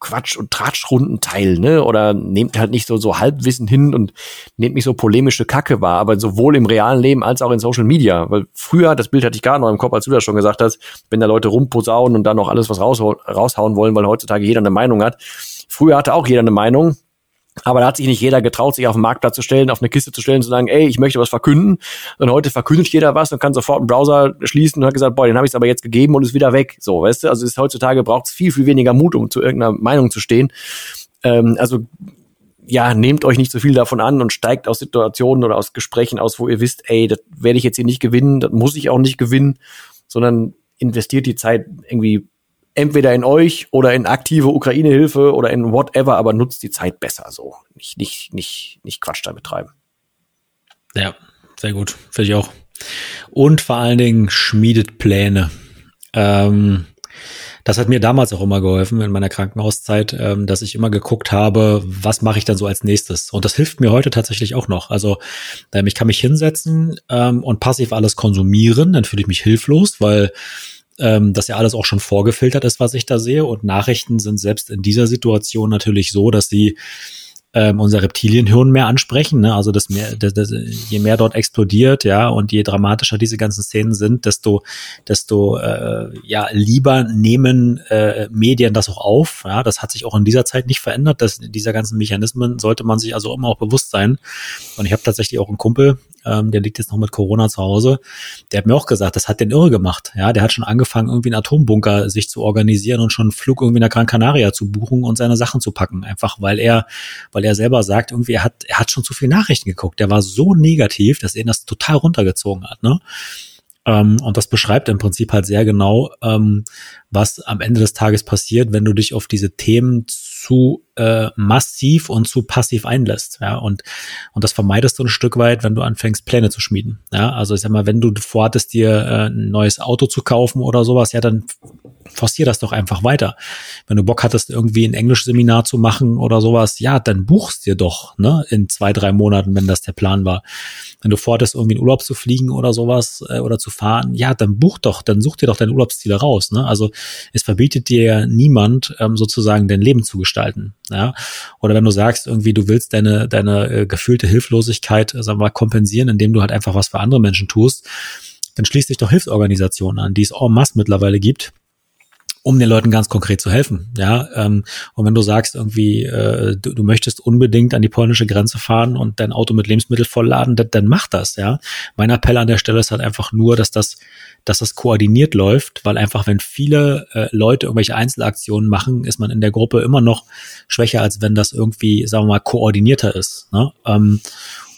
Quatsch- und Tratschrunden teil, ne? Oder nehmt halt nicht so, so Halbwissen hin und nehmt nicht so polemische Kacke wahr, aber sowohl im realen Leben als auch in Social Media. Weil früher, das Bild hatte ich gerade noch im Kopf, als du das schon gesagt hast, wenn da Leute rumposaunen und dann noch alles was raushauen wollen, weil heutzutage jeder eine Meinung hat. Früher hatte auch jeder eine Meinung, aber da hat sich nicht jeder getraut, sich auf den Marktplatz zu stellen, auf eine Kiste zu stellen, zu sagen, ey, ich möchte was verkünden. Und heute verkündet jeder was und kann sofort einen Browser schließen und hat gesagt, boah, den habe ich aber jetzt gegeben und ist wieder weg. So, weißt du? Also ist heutzutage braucht es viel, viel weniger Mut, um zu irgendeiner Meinung zu stehen. Ähm, also ja, nehmt euch nicht so viel davon an und steigt aus Situationen oder aus Gesprächen aus, wo ihr wisst, ey, das werde ich jetzt hier nicht gewinnen, das muss ich auch nicht gewinnen, sondern investiert die Zeit irgendwie entweder in euch oder in aktive Ukraine-Hilfe oder in whatever, aber nutzt die Zeit besser so. Nicht, nicht, nicht, nicht Quatsch damit treiben. Ja, sehr gut. Finde ich auch. Und vor allen Dingen schmiedet Pläne. Ähm, das hat mir damals auch immer geholfen in meiner Krankenhauszeit, ähm, dass ich immer geguckt habe, was mache ich dann so als nächstes. Und das hilft mir heute tatsächlich auch noch. Also ähm, ich kann mich hinsetzen ähm, und passiv alles konsumieren, dann fühle ich mich hilflos, weil ähm, dass ja alles auch schon vorgefiltert ist, was ich da sehe. Und Nachrichten sind selbst in dieser Situation natürlich so, dass sie ähm, unser Reptilienhirn mehr ansprechen. Ne? Also das mehr, das, das, je mehr dort explodiert, ja, und je dramatischer diese ganzen Szenen sind, desto, desto äh, ja lieber nehmen äh, Medien das auch auf. Ja, das hat sich auch in dieser Zeit nicht verändert. Dass dieser ganzen Mechanismen sollte man sich also immer auch bewusst sein. Und ich habe tatsächlich auch einen Kumpel, ähm, der liegt jetzt noch mit Corona zu Hause, der hat mir auch gesagt, das hat den irre gemacht. Ja, der hat schon angefangen, irgendwie einen Atombunker sich zu organisieren und schon einen Flug irgendwie nach Gran Canaria zu buchen und seine Sachen zu packen. Einfach weil er, weil er selber sagt, irgendwie, er hat, er hat schon zu viel Nachrichten geguckt. Der war so negativ, dass er ihn das total runtergezogen hat, ne? Ähm, und das beschreibt im Prinzip halt sehr genau, ähm, was am Ende des Tages passiert, wenn du dich auf diese Themen zu äh, massiv und zu passiv einlässt. Ja, und, und das vermeidest du ein Stück weit, wenn du anfängst, Pläne zu schmieden. Ja, also ich sag mal, wenn du vorhattest, dir äh, ein neues Auto zu kaufen oder sowas, ja, dann forcier das doch einfach weiter. Wenn du Bock hattest, irgendwie ein Englischseminar zu machen oder sowas, ja, dann buchst dir doch, ne, in zwei, drei Monaten, wenn das der Plan war. Wenn du vorhattest, irgendwie in Urlaub zu fliegen oder sowas äh, oder zu fahren, ja, dann buch doch, dann such dir doch deine Urlaubsziele raus. Ne? Also es verbietet dir ja niemand, ähm, sozusagen dein Leben zu gestalten. Ja? Oder wenn du sagst, irgendwie, du willst deine, deine äh, gefühlte Hilflosigkeit, äh, sagen wir mal, kompensieren, indem du halt einfach was für andere Menschen tust, dann schließ dich doch Hilfsorganisationen an, die es en masse mittlerweile gibt um den Leuten ganz konkret zu helfen. Ja, ähm, und wenn du sagst irgendwie, äh, du, du möchtest unbedingt an die polnische Grenze fahren und dein Auto mit Lebensmittel vollladen, dann, dann mach das. Ja, mein Appell an der Stelle ist halt einfach nur, dass das, dass das koordiniert läuft, weil einfach wenn viele äh, Leute irgendwelche Einzelaktionen machen, ist man in der Gruppe immer noch schwächer, als wenn das irgendwie, sagen wir mal, koordinierter ist. Ne? Ähm,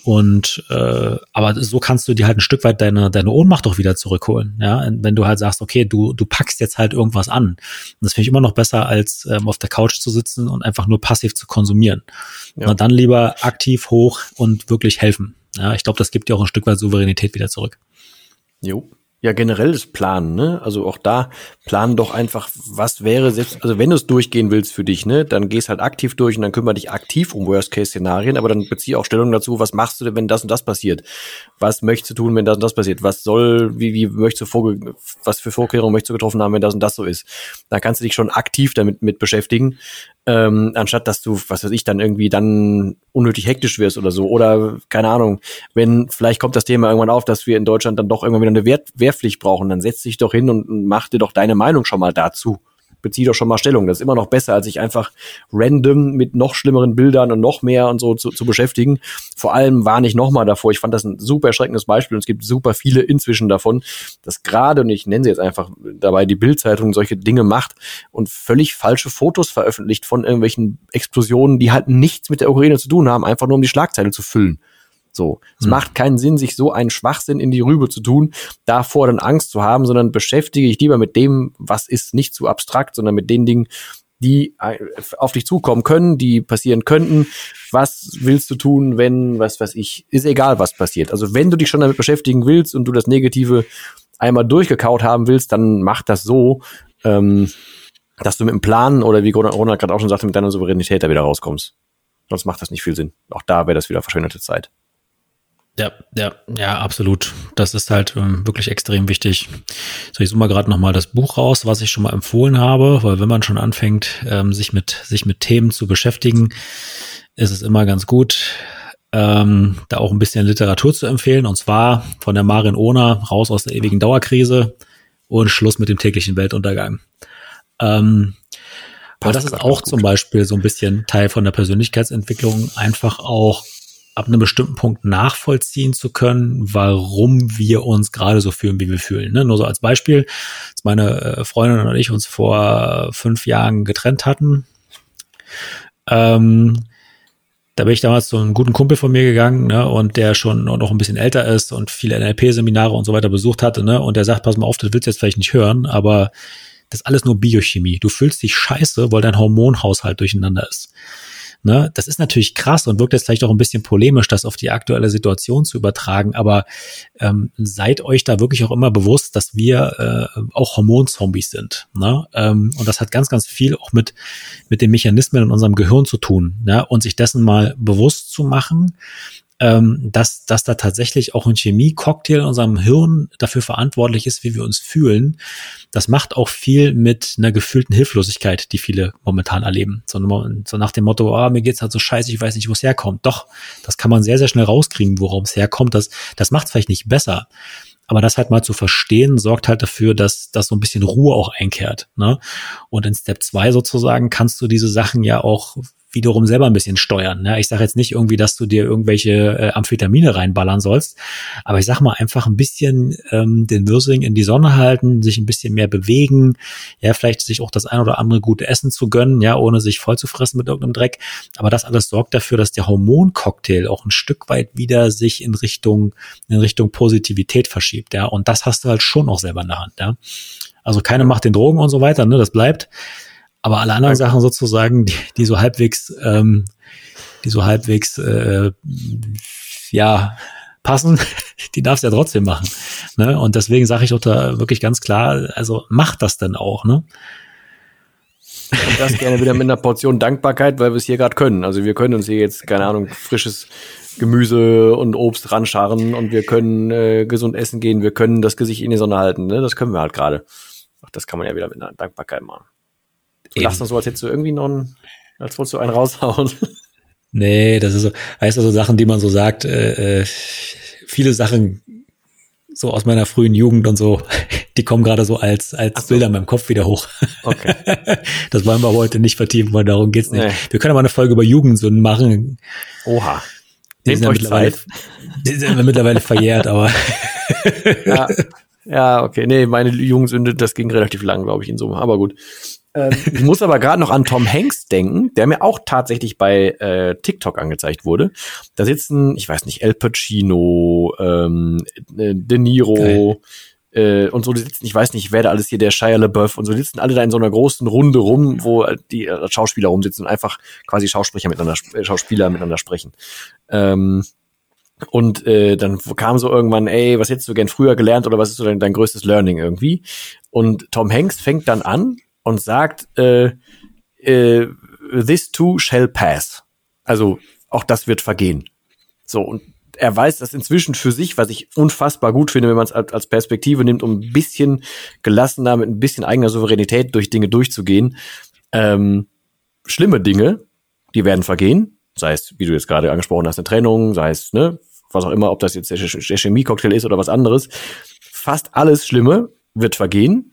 und äh, aber so kannst du dir halt ein Stück weit deine, deine Ohnmacht doch wieder zurückholen. Ja, wenn du halt sagst, okay, du, du packst jetzt halt irgendwas an. Und das finde ich immer noch besser, als ähm, auf der Couch zu sitzen und einfach nur passiv zu konsumieren. Ja. Und dann lieber aktiv hoch und wirklich helfen. Ja, ich glaube, das gibt dir auch ein Stück weit Souveränität wieder zurück. Jo. Ja, generell das Planen, ne? Also auch da planen doch einfach, was wäre selbst, also wenn du es durchgehen willst für dich, ne, dann gehst halt aktiv durch und dann kümmere dich aktiv um Worst-Case-Szenarien, aber dann beziehe auch Stellung dazu, was machst du denn, wenn das und das passiert? Was möchtest du tun, wenn das und das passiert? Was soll, wie, wie möchtest du vorge was für Vorkehrungen möchtest du getroffen haben, wenn das und das so ist? Da kannst du dich schon aktiv damit mit beschäftigen ähm, anstatt dass du, was weiß ich, dann irgendwie dann unnötig hektisch wirst oder so. Oder keine Ahnung, wenn vielleicht kommt das Thema irgendwann auf, dass wir in Deutschland dann doch irgendwann wieder eine Wehr Wehrpflicht brauchen, dann setz dich doch hin und, mach dir doch deine Meinung schon mal dazu. bezieh doch schon mal Stellung. Das ist immer noch besser, als sich einfach random mit noch schlimmeren Bildern und noch mehr und so zu, zu beschäftigen. Vor allem warne ich nochmal davor. Ich fand das ein super erschreckendes Beispiel und es gibt super viele inzwischen davon, dass gerade, und ich nenne sie jetzt einfach dabei, die Bildzeitung solche Dinge macht und völlig falsche Fotos veröffentlicht von irgendwelchen Explosionen, die halt nichts mit der Ukraine zu tun haben, einfach nur um die Schlagzeile zu füllen. So. Es hm. macht keinen Sinn, sich so einen Schwachsinn in die Rübe zu tun, davor dann Angst zu haben, sondern beschäftige ich lieber mit dem, was ist nicht zu abstrakt, sondern mit den Dingen, die äh, auf dich zukommen können, die passieren könnten. Was willst du tun, wenn, was weiß ich, ist egal, was passiert. Also wenn du dich schon damit beschäftigen willst und du das Negative einmal durchgekaut haben willst, dann mach das so, ähm, dass du mit dem Plan oder wie Ronald gerade auch schon sagte, mit deiner Souveränität da wieder rauskommst. Sonst macht das nicht viel Sinn. Auch da wäre das wieder verschwendete Zeit. Ja, ja, ja, absolut. Das ist halt ähm, wirklich extrem wichtig. So, ich suche mal gerade nochmal das Buch raus, was ich schon mal empfohlen habe, weil wenn man schon anfängt, ähm, sich mit sich mit Themen zu beschäftigen, ist es immer ganz gut, ähm, da auch ein bisschen Literatur zu empfehlen. Und zwar von der Marin Ohner raus aus der ewigen Dauerkrise und Schluss mit dem täglichen Weltuntergang. Ähm, aber das ist auch zum Beispiel so ein bisschen Teil von der Persönlichkeitsentwicklung, einfach auch ab einem bestimmten Punkt nachvollziehen zu können, warum wir uns gerade so fühlen, wie wir fühlen. Ne? Nur so als Beispiel, als meine äh, Freundin und ich uns vor fünf Jahren getrennt hatten, ähm, da bin ich damals zu einem guten Kumpel von mir gegangen, ne, und der schon noch ein bisschen älter ist und viele NLP-Seminare und so weiter besucht hatte, ne, und der sagt, pass mal auf, das willst du jetzt vielleicht nicht hören, aber das ist alles nur Biochemie. Du fühlst dich scheiße, weil dein Hormonhaushalt durcheinander ist. Ne? Das ist natürlich krass und wirkt jetzt vielleicht auch ein bisschen polemisch, das auf die aktuelle Situation zu übertragen, aber ähm, seid euch da wirklich auch immer bewusst, dass wir äh, auch Hormonzombies sind. Ne? Ähm, und das hat ganz, ganz viel auch mit, mit den Mechanismen in unserem Gehirn zu tun. Ne? Und sich dessen mal bewusst zu machen, ähm, dass, dass da tatsächlich auch ein Chemie-Cocktail in unserem Hirn dafür verantwortlich ist, wie wir uns fühlen. Das macht auch viel mit einer gefühlten Hilflosigkeit, die viele momentan erleben. So, so nach dem Motto, ah, mir geht's halt so scheiße, ich weiß nicht, wo es herkommt. Doch, das kann man sehr, sehr schnell rauskriegen, worum es herkommt. Das, das macht es vielleicht nicht besser. Aber das halt mal zu verstehen, sorgt halt dafür, dass, dass so ein bisschen Ruhe auch einkehrt. Ne? Und in Step 2 sozusagen kannst du diese Sachen ja auch wiederum selber ein bisschen steuern. Ne? Ich sage jetzt nicht irgendwie, dass du dir irgendwelche äh, Amphetamine reinballern sollst, aber ich sag mal einfach ein bisschen ähm, den Würsing in die Sonne halten, sich ein bisschen mehr bewegen, ja, vielleicht sich auch das ein oder andere gute Essen zu gönnen, ja, ohne sich voll zu fressen mit irgendeinem Dreck. Aber das alles sorgt dafür, dass der Hormoncocktail auch ein Stück weit wieder sich in Richtung, in Richtung Positivität verschiebt, ja. Und das hast du halt schon auch selber in der Hand, ja. Also keine macht den Drogen und so weiter, ne, das bleibt. Aber alle anderen Sachen sozusagen, die, die so halbwegs, ähm, die so halbwegs, äh, ja, passen, die darfst du ja trotzdem machen. Ne? Und deswegen sage ich auch da wirklich ganz klar, also mach das dann auch, ne? Und das gerne wieder mit einer Portion Dankbarkeit, weil wir es hier gerade können. Also wir können uns hier jetzt, keine Ahnung, frisches Gemüse und Obst ranscharren und wir können äh, gesund essen gehen, wir können das Gesicht in die Sonne halten. Ne? Das können wir halt gerade. Ach, das kann man ja wieder mit einer Dankbarkeit machen. Du lachst so, als hättest du irgendwie noch einen, als wolltest du einen raushauen. Nee, das ist so, heißt also Sachen, die man so sagt, äh, äh, viele Sachen so aus meiner frühen Jugend und so, die kommen gerade so als, als so. Bilder in meinem Kopf wieder hoch. Okay. Das wollen wir heute nicht vertiefen, weil darum geht's nicht. Nee. Wir können aber eine Folge über Jugendsünden machen. Oha. Die sind, ja mittlerweile, die sind ja mittlerweile verjährt, aber. ja. ja, okay. Nee, meine Jugendsünde, das ging relativ lang, glaube ich, in Summe. Aber gut. Ähm, ich muss aber gerade noch an Tom Hanks denken, der mir auch tatsächlich bei äh, TikTok angezeigt wurde. Da sitzen, ich weiß nicht, El Pacino, ähm, äh, De Niro äh, und so, die sitzen, ich weiß nicht, wer da alles hier, der Shia LaBeouf und so, die sitzen alle da in so einer großen Runde rum, wo die äh, Schauspieler rumsitzen und einfach quasi Schauspieler miteinander, äh, Schauspieler miteinander sprechen. Ähm, und äh, dann kam so irgendwann, ey, was hättest du gern früher gelernt oder was ist so dein, dein größtes Learning irgendwie? Und Tom Hanks fängt dann an und sagt, äh, äh, this too shall pass. Also auch das wird vergehen. So, und er weiß das inzwischen für sich, was ich unfassbar gut finde, wenn man es als, Perspektive nimmt, um ein bisschen gelassener, mit ein bisschen eigener Souveränität durch Dinge durchzugehen. Ähm, schlimme Dinge, die werden vergehen. Sei es, wie du jetzt gerade angesprochen hast, eine Trennung, sei es, ne, was auch immer, ob das jetzt der Chemie-Cocktail ist oder was anderes. Fast alles Schlimme wird vergehen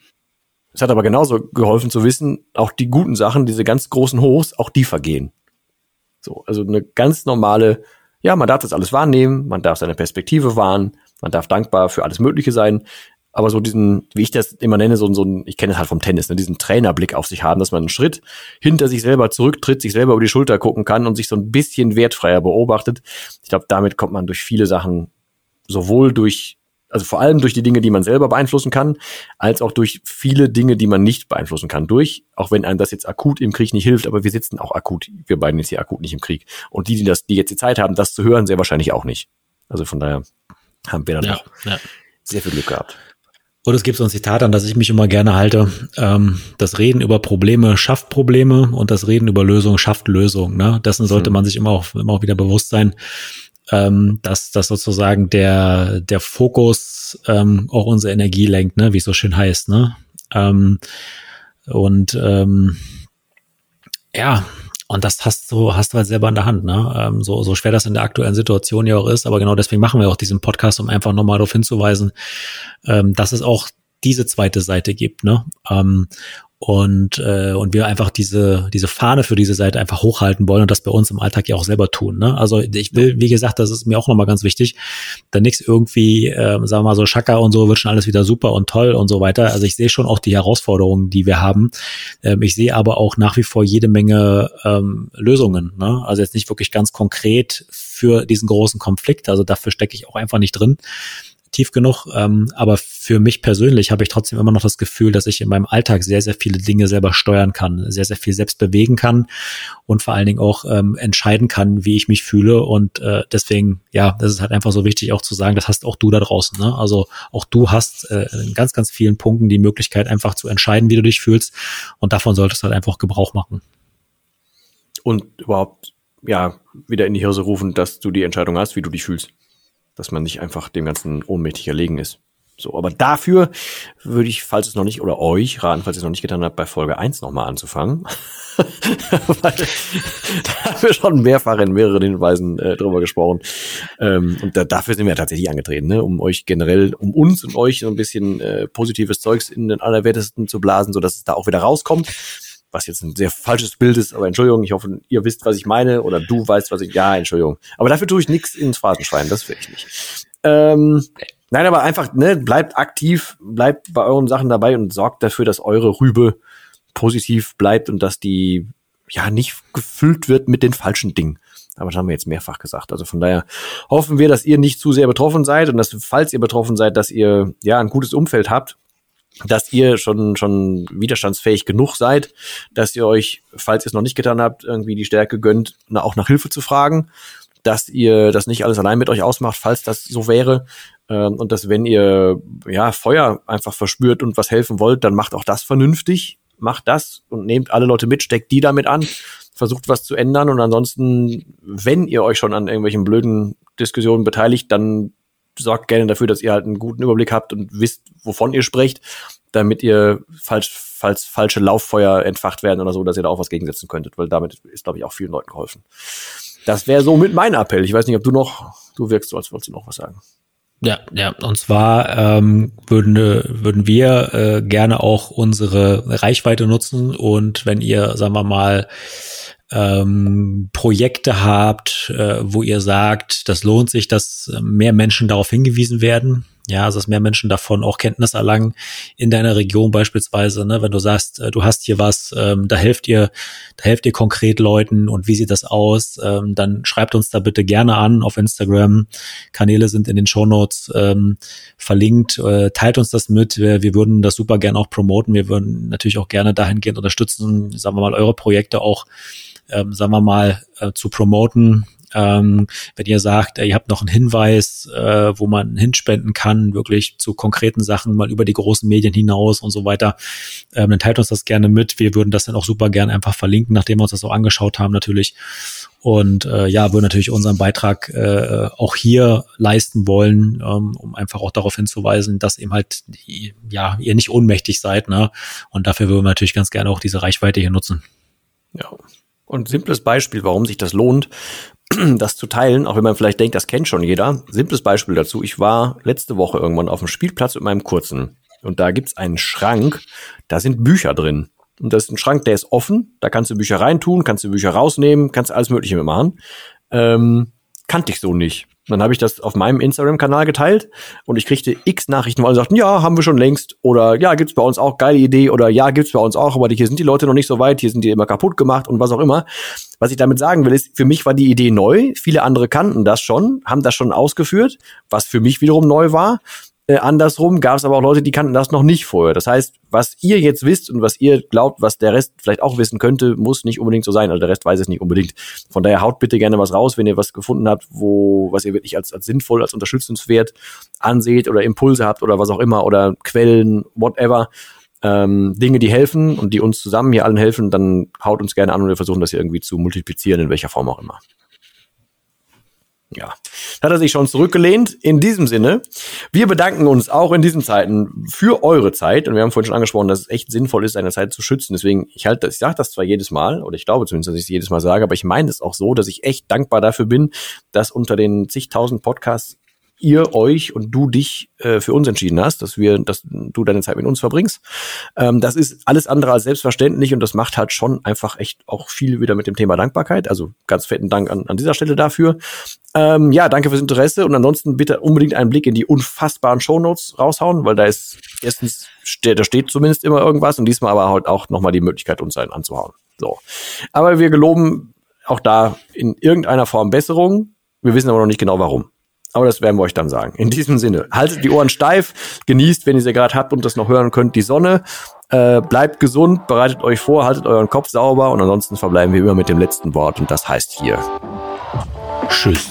Es hat aber genauso geholfen zu wissen, auch die guten Sachen, diese ganz großen Hochs, auch die vergehen. So, also eine ganz normale, ja, man darf das alles wahrnehmen, man darf seine Perspektive wahren, man darf dankbar für alles Mögliche sein, aber so diesen, wie ich das immer nenne, so, so ein, ich kenne es halt vom Tennis, ne, diesen Trainerblick auf sich haben, dass man einen Schritt hinter sich selber zurücktritt, sich selber über die Schulter gucken kann und sich so ein bisschen wertfreier beobachtet. Ich glaube, damit kommt man durch viele Sachen, sowohl durch, also vor allem durch die Dinge, die man selber beeinflussen kann, als auch durch viele Dinge, die man nicht beeinflussen kann. Durch, auch wenn einem das jetzt akut im Krieg nicht hilft, aber wir sitzen auch akut, wir beiden jetzt hier akut nicht im Krieg. Und die, die das, die jetzt die Zeit haben, das zu hören, sehr wahrscheinlich auch nicht. Also von daher haben wir dann ja, ja. sehr viel Glück gehabt. Und es gibt so ein Zitat, an das ich mich immer gerne halte. Ähm, das Reden über Probleme schafft Probleme und das Reden über Lösungen schafft Lösungen. Ne? Dessen sollte hm. man sich immer auch, immer auch wieder bewusst sein, ähm, dass, dass sozusagen der, der Fokus ähm, auch unsere Energie lenkt, ne? wie es so schön heißt. Ne? Ähm, und ähm, ja, und das hast du, hast du halt selber in der Hand, ne? Ähm, so, so schwer das in der aktuellen Situation ja auch ist, aber genau deswegen machen wir auch diesen Podcast, um einfach nochmal darauf hinzuweisen, ähm, dass es auch diese zweite Seite gibt, ne? Ähm, und, äh, und wir einfach diese, diese Fahne für diese Seite einfach hochhalten wollen und das bei uns im Alltag ja auch selber tun. Ne? Also ich will, wie gesagt, das ist mir auch nochmal ganz wichtig, da nichts irgendwie, äh, sagen wir mal so, Schaka und so wird schon alles wieder super und toll und so weiter. Also ich sehe schon auch die Herausforderungen, die wir haben. Ähm, ich sehe aber auch nach wie vor jede Menge ähm, Lösungen. Ne? Also jetzt nicht wirklich ganz konkret für diesen großen Konflikt. Also dafür stecke ich auch einfach nicht drin tief genug. Ähm, aber für mich persönlich habe ich trotzdem immer noch das Gefühl, dass ich in meinem Alltag sehr, sehr viele Dinge selber steuern kann, sehr, sehr viel selbst bewegen kann und vor allen Dingen auch ähm, entscheiden kann, wie ich mich fühle. Und äh, deswegen, ja, das ist halt einfach so wichtig auch zu sagen, das hast auch du da draußen. Ne? Also auch du hast äh, in ganz, ganz vielen Punkten die Möglichkeit, einfach zu entscheiden, wie du dich fühlst. Und davon solltest du halt einfach Gebrauch machen. Und überhaupt, ja, wieder in die Hirse rufen, dass du die Entscheidung hast, wie du dich fühlst dass man nicht einfach dem Ganzen ohnmächtig erlegen ist. So, aber dafür würde ich, falls es noch nicht, oder euch raten, falls ihr es noch nicht getan habt, bei Folge 1 nochmal anzufangen. Weil da haben wir schon mehrfach in mehreren Hinweisen äh, drüber gesprochen. Ähm, und da, dafür sind wir tatsächlich angetreten, ne? um euch generell, um uns und euch so ein bisschen äh, positives Zeugs in den Allerwertesten zu blasen, so dass es da auch wieder rauskommt was jetzt ein sehr falsches Bild ist, aber Entschuldigung, ich hoffe, ihr wisst, was ich meine oder du weißt, was ich, ja, Entschuldigung. Aber dafür tue ich nichts ins Phrasenschwein, das will ich nicht. Ähm, nein, aber einfach, ne, bleibt aktiv, bleibt bei euren Sachen dabei und sorgt dafür, dass eure Rübe positiv bleibt und dass die, ja, nicht gefüllt wird mit den falschen Dingen. Aber das haben wir jetzt mehrfach gesagt. Also von daher hoffen wir, dass ihr nicht zu sehr betroffen seid und dass, falls ihr betroffen seid, dass ihr ja ein gutes Umfeld habt, dass ihr schon, schon widerstandsfähig genug seid, dass ihr euch, falls ihr es noch nicht getan habt, irgendwie die Stärke gönnt, auch nach Hilfe zu fragen, dass ihr das nicht alles allein mit euch ausmacht, falls das so wäre. Ähm, und dass wenn ihr ja Feuer einfach verspürt und was helfen wollt, dann macht auch das vernünftig, macht das und nehmt alle Leute mit, steckt die damit an, versucht was zu ändern und ansonsten, wenn ihr euch schon an irgendwelchen blöden Diskussionen beteiligt, dann sorgt gerne dafür, dass ihr halt einen guten Überblick habt und wisst, wovon ihr sprecht, damit ihr falsch, falls falsche Lauffeuer entfacht werden oder so, dass ihr da auch was gegensetzen könntet, weil damit ist, glaube ich, auch vielen Leuten geholfen. Das wäre so mit mein Appell. Ich weiß nicht, ob du noch, du wirkst so, als wolltest du noch was sagen. Ja, ja, und zwar ähm, würden, würden wir äh, gerne auch unsere Reichweite nutzen und wenn ihr, sagen wir mal, ähm, Projekte habt, äh, wo ihr sagt, das lohnt sich, dass mehr Menschen darauf hingewiesen werden. Ja, also dass mehr Menschen davon auch Kenntnis erlangen in deiner Region beispielsweise, ne, wenn du sagst, äh, du hast hier was, ähm, da helft ihr, da helft ihr konkret Leuten und wie sieht das aus, ähm, dann schreibt uns da bitte gerne an auf Instagram. Kanäle sind in den Show Notes ähm, verlinkt. Äh, teilt uns das mit. Wir, wir würden das super gerne auch promoten. Wir würden natürlich auch gerne dahingehend unterstützen, sagen wir mal, eure Projekte auch ähm, sagen wir mal, äh, zu promoten. Ähm, wenn ihr sagt, ihr habt noch einen Hinweis, äh, wo man hinspenden kann, wirklich zu konkreten Sachen, mal über die großen Medien hinaus und so weiter, ähm, dann teilt uns das gerne mit. Wir würden das dann auch super gerne einfach verlinken, nachdem wir uns das auch angeschaut haben natürlich. Und äh, ja, würden natürlich unseren Beitrag äh, auch hier leisten wollen, ähm, um einfach auch darauf hinzuweisen, dass eben halt ja ihr nicht ohnmächtig seid, ne? Und dafür würden wir natürlich ganz gerne auch diese Reichweite hier nutzen. Ja, und simples Beispiel, warum sich das lohnt, das zu teilen, auch wenn man vielleicht denkt, das kennt schon jeder. Simples Beispiel dazu. Ich war letzte Woche irgendwann auf dem Spielplatz mit meinem Kurzen. Und da gibt's einen Schrank, da sind Bücher drin. Und das ist ein Schrank, der ist offen. Da kannst du Bücher reintun, kannst du Bücher rausnehmen, kannst alles Mögliche mitmachen. Ähm, kannte ich so nicht. Dann habe ich das auf meinem Instagram-Kanal geteilt und ich kriegte x Nachrichten, wo alle sagten, ja, haben wir schon längst oder ja, gibt's bei uns auch, geile Idee oder ja, gibt's bei uns auch, aber hier sind die Leute noch nicht so weit, hier sind die immer kaputt gemacht und was auch immer. Was ich damit sagen will, ist, für mich war die Idee neu, viele andere kannten das schon, haben das schon ausgeführt, was für mich wiederum neu war. Äh, andersrum gab es aber auch Leute, die kannten das noch nicht vorher. Das heißt, was ihr jetzt wisst und was ihr glaubt, was der Rest vielleicht auch wissen könnte, muss nicht unbedingt so sein. Also der Rest weiß es nicht unbedingt. Von daher haut bitte gerne was raus, wenn ihr was gefunden habt, wo, was ihr wirklich als, als sinnvoll, als unterstützenswert anseht oder Impulse habt oder was auch immer oder Quellen, whatever. Ähm, Dinge, die helfen und die uns zusammen hier allen helfen, dann haut uns gerne an und wir versuchen das hier irgendwie zu multiplizieren, in welcher Form auch immer. Ja, hat er sich schon zurückgelehnt. In diesem Sinne, wir bedanken uns auch in diesen Zeiten für eure Zeit. Und wir haben vorhin schon angesprochen, dass es echt sinnvoll ist, seine Zeit zu schützen. Deswegen, ich halte, ich sage das zwar jedes Mal, oder ich glaube zumindest, dass ich es jedes Mal sage, aber ich meine es auch so, dass ich echt dankbar dafür bin, dass unter den zigtausend Podcasts ihr euch und du dich äh, für uns entschieden hast, dass wir, dass du deine Zeit mit uns verbringst. Ähm, das ist alles andere als selbstverständlich und das macht halt schon einfach echt auch viel wieder mit dem Thema Dankbarkeit. Also ganz fetten Dank an, an dieser Stelle dafür. Ähm, ja, danke fürs Interesse und ansonsten bitte unbedingt einen Blick in die unfassbaren Shownotes raushauen, weil da ist erstens, da steht zumindest immer irgendwas und diesmal aber halt auch nochmal die Möglichkeit, uns einen anzuhauen. So. Aber wir geloben auch da in irgendeiner Form Besserung. Wir wissen aber noch nicht genau warum. Aber das werden wir euch dann sagen. In diesem Sinne, haltet die Ohren steif, genießt, wenn ihr sie gerade habt und das noch hören könnt, die Sonne. Äh, bleibt gesund, bereitet euch vor, haltet euren Kopf sauber und ansonsten verbleiben wir immer mit dem letzten Wort und das heißt hier. Tschüss.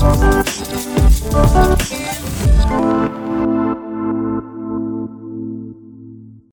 Thank you. oh you.